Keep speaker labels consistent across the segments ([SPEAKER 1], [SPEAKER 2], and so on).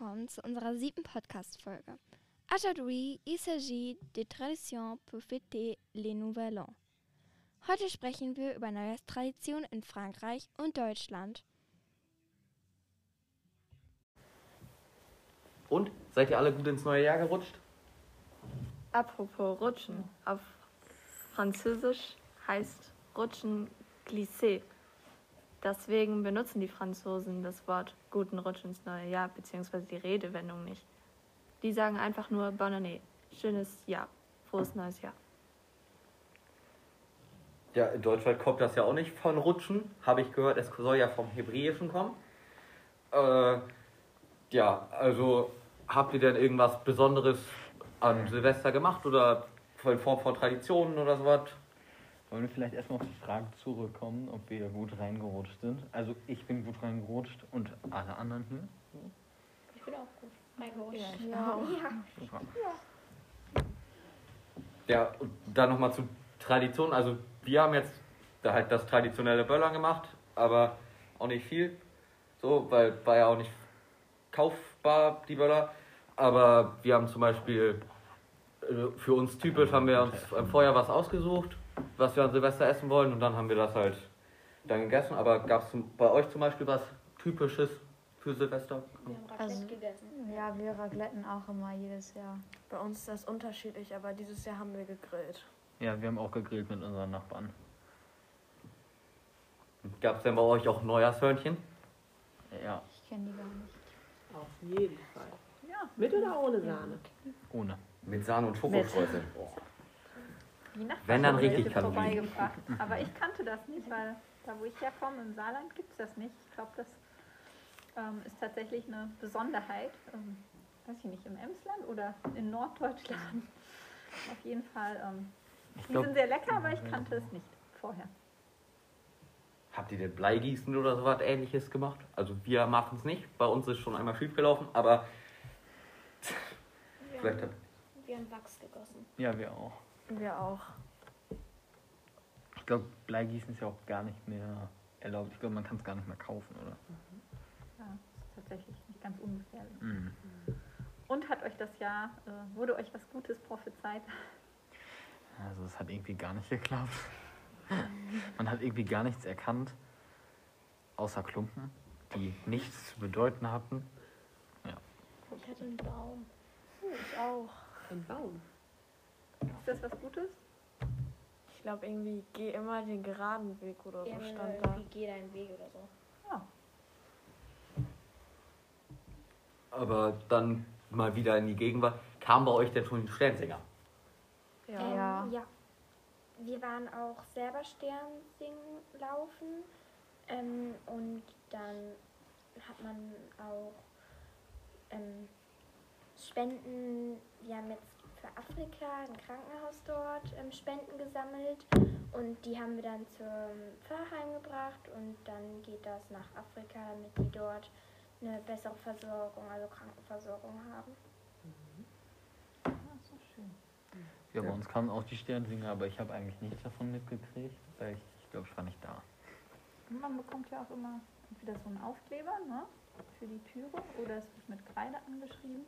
[SPEAKER 1] Willkommen zu unserer siebten Podcast-Folge. Aujourd'hui, il s'agit des traditions pour fêter les Nouvel An. Heute sprechen wir über Neujahrstraditionen in Frankreich und Deutschland.
[SPEAKER 2] Und? Seid ihr alle gut ins neue Jahr gerutscht?
[SPEAKER 3] Apropos Rutschen. Auf Französisch heißt Rutschen glissé. Deswegen benutzen die Franzosen das Wort guten Rutsch ins neue Jahr, beziehungsweise die Redewendung nicht. Die sagen einfach nur Bonne année, schönes Jahr, frohes neues Jahr.
[SPEAKER 2] Ja, in Deutschland kommt das ja auch nicht von Rutschen. Habe ich gehört, es soll ja vom Hebräischen kommen. Äh, ja, also habt ihr denn irgendwas Besonderes an Silvester gemacht oder in Form von Traditionen oder sowas?
[SPEAKER 4] Wollen wir vielleicht erstmal auf die Frage zurückkommen, ob wir gut reingerutscht sind? Also ich bin gut reingerutscht und alle anderen hier?
[SPEAKER 5] Ich bin auch gut reingerutscht.
[SPEAKER 3] Ja.
[SPEAKER 2] Ja, und dann nochmal zu Tradition. Also wir haben jetzt da halt das traditionelle Böllern gemacht, aber auch nicht viel. So, weil war ja auch nicht kaufbar, die Böller. Aber wir haben zum Beispiel, äh, für uns typisch haben wir uns vorher was ausgesucht, was wir an Silvester essen wollen und dann haben wir das halt dann gegessen. Aber gab es bei euch zum Beispiel was Typisches für Silvester?
[SPEAKER 5] Wir haben Raclette
[SPEAKER 6] Also-
[SPEAKER 5] gegessen.
[SPEAKER 6] Ja, wir racletten auch immer jedes Jahr.
[SPEAKER 3] Bei uns ist das unterschiedlich, aber dieses Jahr haben wir gegrillt.
[SPEAKER 4] Ja, wir haben auch gegrillt mit unseren Nachbarn.
[SPEAKER 2] Gab es denn bei euch auch Neujahrshörnchen?
[SPEAKER 4] Ja,
[SPEAKER 6] Ich kenne die gar nicht.
[SPEAKER 7] Auf jeden Fall. Ja. Mit oder ohne Sahne?
[SPEAKER 4] ohne.
[SPEAKER 2] Mit Sahne und Schokostreusel.
[SPEAKER 8] Die Nachbarin
[SPEAKER 2] Wenn, dann richtig
[SPEAKER 8] vorbeigebracht. Aber ich kannte das nicht, weil da, wo ich herkomme, im Saarland, gibt es das nicht. Ich glaube, das ähm, ist tatsächlich eine Besonderheit. Ähm, weiß ich nicht, im Emsland oder in Norddeutschland. Auf jeden Fall. Ähm, die
[SPEAKER 4] glaub-
[SPEAKER 8] sind sehr lecker, aber ich kannte es nicht vorher.
[SPEAKER 2] Habt ihr denn Bleigießen oder sowas ähnliches gemacht? Also wir machen es nicht. Bei uns ist schon einmal schief gelaufen, aber
[SPEAKER 5] Wir
[SPEAKER 2] vielleicht
[SPEAKER 5] haben,
[SPEAKER 2] habt
[SPEAKER 5] wir haben Wachs gegossen.
[SPEAKER 4] Ja, wir auch.
[SPEAKER 3] Wir auch.
[SPEAKER 4] Ich glaube, Bleigießen ist ja auch gar nicht mehr erlaubt. Ich glaube, man kann es gar nicht mehr kaufen, oder?
[SPEAKER 8] Ja, ist tatsächlich nicht ganz ungefährlich.
[SPEAKER 4] Mhm.
[SPEAKER 8] Und hat euch das Jahr, äh, wurde euch was Gutes prophezeit?
[SPEAKER 4] Also es hat irgendwie gar nicht geklappt. Man hat irgendwie gar nichts erkannt, außer Klumpen, die nichts zu bedeuten hatten.
[SPEAKER 5] Ich hatte einen Baum.
[SPEAKER 3] Ich auch.
[SPEAKER 7] Ein Baum.
[SPEAKER 8] Ist das was Gutes?
[SPEAKER 3] Ich glaube irgendwie, geh immer den geraden Weg oder so
[SPEAKER 5] Ja,
[SPEAKER 3] stand da.
[SPEAKER 5] irgendwie geh deinen Weg oder so.
[SPEAKER 8] Ja.
[SPEAKER 2] Aber dann mal wieder in die Gegenwart. Kam bei euch denn schon die Sternsinger?
[SPEAKER 3] Ja.
[SPEAKER 5] Ähm,
[SPEAKER 6] Ja.
[SPEAKER 5] ja. Wir waren auch selber Sternsingen laufen. Ähm, und dann hat man auch ähm, Spenden. Wir haben jetzt für Afrika ein Krankenhaus dort ähm, Spenden gesammelt. Und die haben wir dann zum Pfarrheim gebracht. Und dann geht das nach Afrika, damit die dort eine bessere Versorgung, also Krankenversorgung haben.
[SPEAKER 8] Ah, so schön.
[SPEAKER 4] Ja, bei
[SPEAKER 2] Ja.
[SPEAKER 4] uns kamen auch die Sternsinger, aber ich habe eigentlich nichts davon mitgekriegt, weil ich, ich glaube, ich war nicht da.
[SPEAKER 8] Man bekommt ja auch immer entweder so einen Aufkleber ne, für die Türe oder es wird mit Kreide angeschrieben.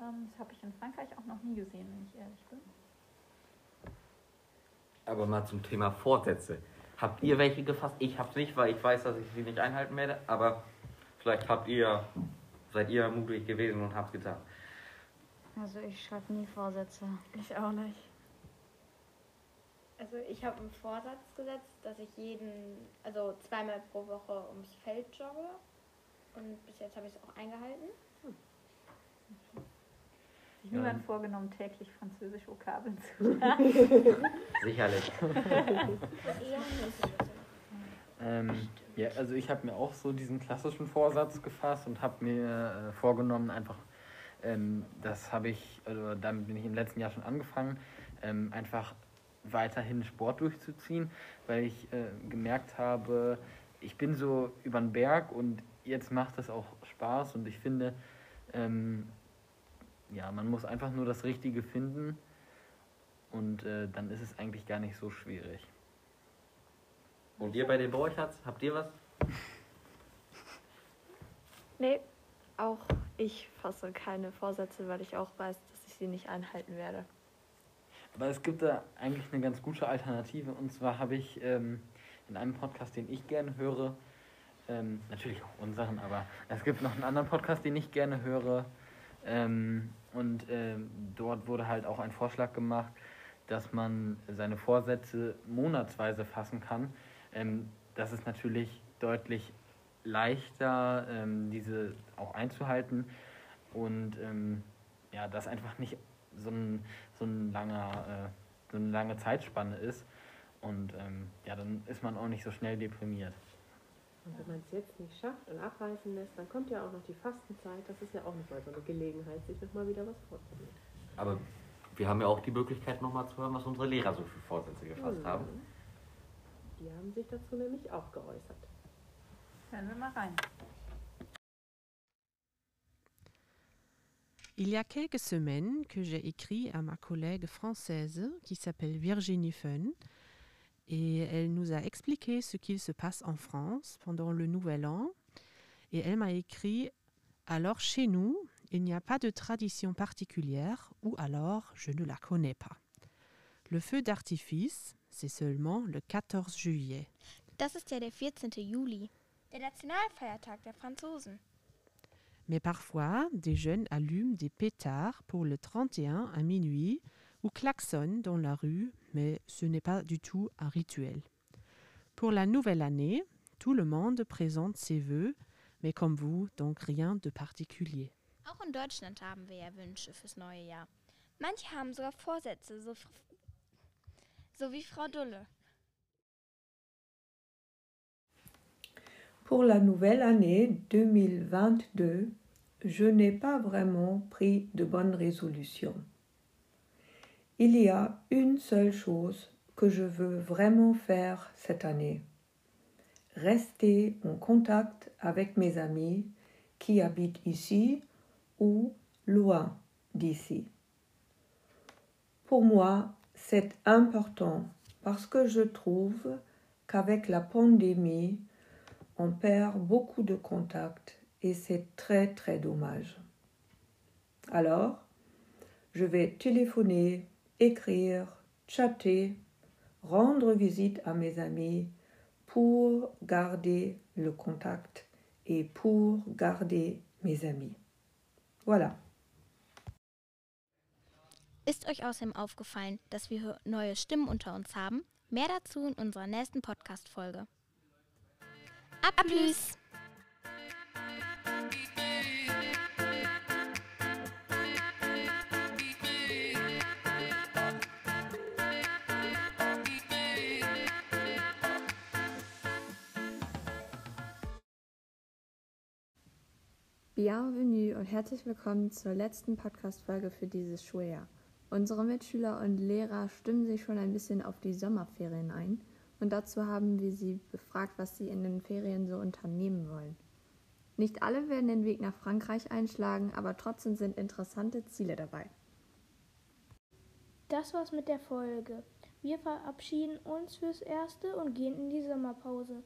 [SPEAKER 8] Ähm, das habe ich in Frankreich auch noch nie gesehen, wenn ich ehrlich bin.
[SPEAKER 2] Aber mal zum Thema Vorsätze. Habt ihr welche gefasst? Ich hab's nicht, weil ich weiß, dass ich sie nicht einhalten werde. Aber vielleicht habt ihr, seid ihr mutig gewesen und habt getan.
[SPEAKER 6] Also ich schreibe nie Vorsätze.
[SPEAKER 3] Ich auch nicht.
[SPEAKER 5] Also ich habe einen Vorsatz gesetzt, dass ich jeden, also zweimal pro Woche ums Feld jogge. Und bis jetzt habe ich es auch eingehalten.
[SPEAKER 8] Sich
[SPEAKER 4] Ja.
[SPEAKER 8] niemand vorgenommen, täglich französische Vokabeln zu
[SPEAKER 2] Sicherlich.
[SPEAKER 5] Eher nicht.
[SPEAKER 4] Ähm, ja, also ich habe mir auch so diesen klassischen Vorsatz gefasst und habe mir äh, vorgenommen, einfach, ähm, das habe ich, also damit bin ich im letzten Jahr schon angefangen, ähm, einfach weiterhin Sport durchzuziehen, weil ich äh, gemerkt habe, ich bin so über den Berg und jetzt macht es auch Spaß und ich finde, ähm, ja, man muss einfach nur das Richtige finden und äh, dann ist es eigentlich gar nicht so schwierig.
[SPEAKER 2] Und ihr bei den Borchards, habt ihr was?
[SPEAKER 3] Nee, auch ich fasse keine Vorsätze, weil ich auch weiß, dass ich sie nicht einhalten werde.
[SPEAKER 4] Aber es gibt da eigentlich eine ganz gute Alternative. Und zwar habe ich ähm, in einem Podcast, den ich gerne höre, ähm, natürlich auch unseren, aber es gibt noch einen anderen Podcast, den ich gerne höre. Ähm, und ähm, dort wurde halt auch ein Vorschlag gemacht, dass man seine Vorsätze monatsweise fassen kann. Ähm, das ist natürlich deutlich leichter, ähm, diese auch einzuhalten. Und ähm, ja, das einfach nicht so ein, so ein langer, äh, so eine lange Zeitspanne ist. Und ähm, ja, dann ist man auch nicht so schnell deprimiert.
[SPEAKER 7] Und wenn man es jetzt nicht schafft und abreißen lässt, dann kommt ja auch noch die Fastenzeit. Das ist ja auch nochmal so eine Gelegenheit, sich nochmal wieder was vorzunehmen.
[SPEAKER 2] Aber wir haben ja auch die Möglichkeit, nochmal zu hören, was unsere Lehrer so für Vorsätze gefasst
[SPEAKER 7] Mhm.
[SPEAKER 2] haben.
[SPEAKER 7] Die haben sich dazu nämlich auch geäußert.
[SPEAKER 8] Hören wir mal rein.
[SPEAKER 9] Il y a quelques semaines que j'ai écrit à ma collègue française qui s'appelle Virginie Fun et elle nous a expliqué ce qu'il se passe en France pendant le Nouvel An et elle m'a écrit Alors chez nous, il n'y a pas de tradition particulière ou alors je ne la connais pas. Le feu d'artifice, c'est seulement le 14 juillet.
[SPEAKER 1] Das ist ja der 14. Juli, der Nationalfeiertag der Franzosen.
[SPEAKER 9] Mais parfois, des jeunes allument des pétards pour le 31 à minuit ou klaxonnent dans la rue, mais ce n'est pas du tout un rituel. Pour la nouvelle année, tout le monde présente ses vœux, mais comme vous, donc rien de particulier.
[SPEAKER 1] Auch in Deutschland haben wir ja Wünsche fürs neue Jahr. Manche haben sogar Vorsätze, so, f- so wie Frau Dulle.
[SPEAKER 10] Pour la nouvelle année 2022, je n'ai pas vraiment pris de bonnes résolutions. Il y a une seule chose que je veux vraiment faire cette année. Rester en contact avec mes amis qui habitent ici ou loin d'ici. Pour moi, c'est important parce que je trouve qu'avec la pandémie, on perd beaucoup de contacts et c'est très très dommage. Alors, je vais téléphoner, écrire, chatter, rendre visite à mes amis pour garder le contact et pour garder mes amis. Voilà.
[SPEAKER 1] Ist euch außerdem aufgefallen, dass wir neue Stimmen unter uns haben? Mehr dazu in unserer nächsten Podcast-Folge. A plus!
[SPEAKER 3] Bienvenue und herzlich willkommen zur letzten Podcast-Folge für dieses Schuljahr. Unsere Mitschüler und Lehrer stimmen sich schon ein bisschen auf die Sommerferien ein und dazu haben wir sie befragt, was sie in den Ferien so unternehmen wollen. Nicht alle werden den Weg nach Frankreich einschlagen, aber trotzdem sind interessante Ziele dabei.
[SPEAKER 11] Das war's mit der Folge. Wir verabschieden uns fürs Erste und gehen in die Sommerpause.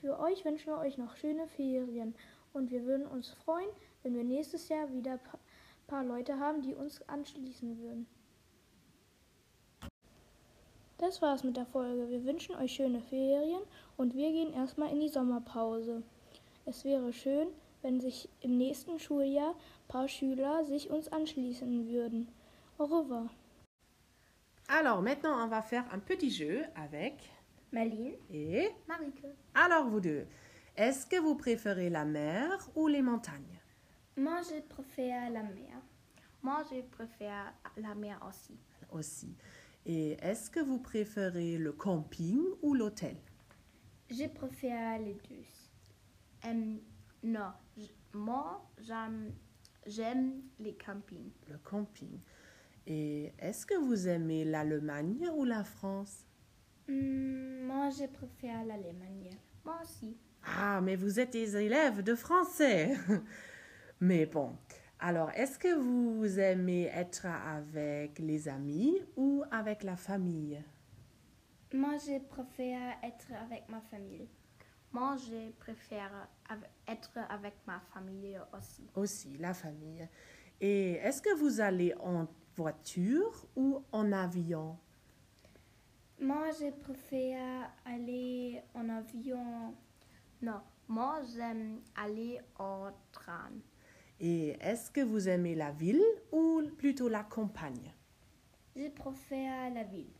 [SPEAKER 11] Für euch wünschen wir euch noch schöne Ferien und wir würden uns freuen, wenn wir nächstes Jahr wieder ein pa paar Leute haben, die uns anschließen würden. Das war's mit der Folge. Wir wünschen euch schöne Ferien und wir gehen erstmal in die Sommerpause. Es wäre schön, wenn sich im nächsten Schuljahr ein paar Schüler sich uns anschließen würden. Au revoir.
[SPEAKER 7] Alors maintenant, on va faire un petit jeu avec
[SPEAKER 5] Marlene,
[SPEAKER 7] et
[SPEAKER 5] Marike.
[SPEAKER 7] alors vous deux. Est-ce que vous préférez la mer ou les montagnes?
[SPEAKER 5] Moi, je préfère la mer.
[SPEAKER 1] Moi, je préfère la mer aussi.
[SPEAKER 7] aussi Et est-ce que vous préférez le camping ou l'hôtel?
[SPEAKER 5] Je préfère les deux.
[SPEAKER 1] Non, j- moi, j'aime, j'aime les campings.
[SPEAKER 7] Le camping. Et est-ce que vous aimez l'Allemagne ou la France?
[SPEAKER 5] Hmm, moi, je préfère l'Allemagne.
[SPEAKER 1] Moi aussi.
[SPEAKER 7] Ah, mais vous êtes des élèves de français. mais bon, alors est-ce que vous aimez être avec les amis ou avec la famille?
[SPEAKER 5] Moi, je préfère être avec ma famille.
[SPEAKER 12] Moi, je préfère être avec ma famille aussi.
[SPEAKER 7] Aussi, la famille. Et est-ce que vous allez en voiture ou en avion?
[SPEAKER 11] Moi, je préfère aller en avion.
[SPEAKER 12] Non, moi, j'aime aller au train.
[SPEAKER 7] Et est-ce que vous aimez la ville ou plutôt la campagne?
[SPEAKER 11] Je préfère la ville.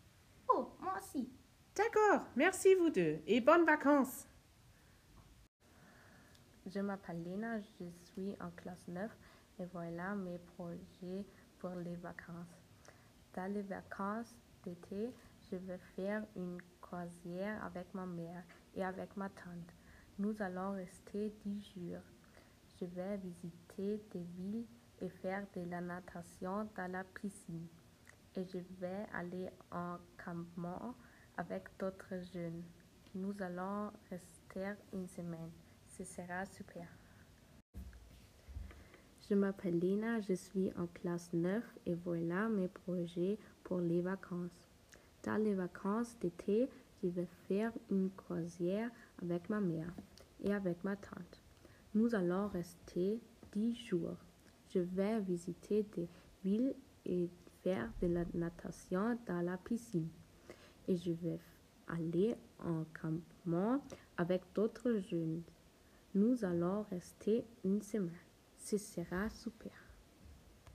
[SPEAKER 12] Oh, moi aussi.
[SPEAKER 7] D'accord, merci vous deux et bonnes vacances.
[SPEAKER 3] Je m'appelle Lena, je suis en classe 9 et voilà mes projets pour les vacances. Dans les vacances d'été, je vais faire une croisière avec ma mère et avec ma tante. Nous allons rester 10 jours. Je vais visiter des villes et faire de la natation dans la piscine. Et je vais aller en campement avec d'autres jeunes. Nous allons rester une semaine. Ce sera super. Je m'appelle Lina, je suis en classe 9 et voilà mes projets pour les vacances. Dans les vacances d'été, je vais faire une croisière avec ma mère et avec ma tante. Nous allons rester 10 jours. Je vais visiter des villes et faire de la natation dans la piscine. Et je vais aller en campement avec d'autres jeunes. Nous allons rester une semaine. Ce sera super.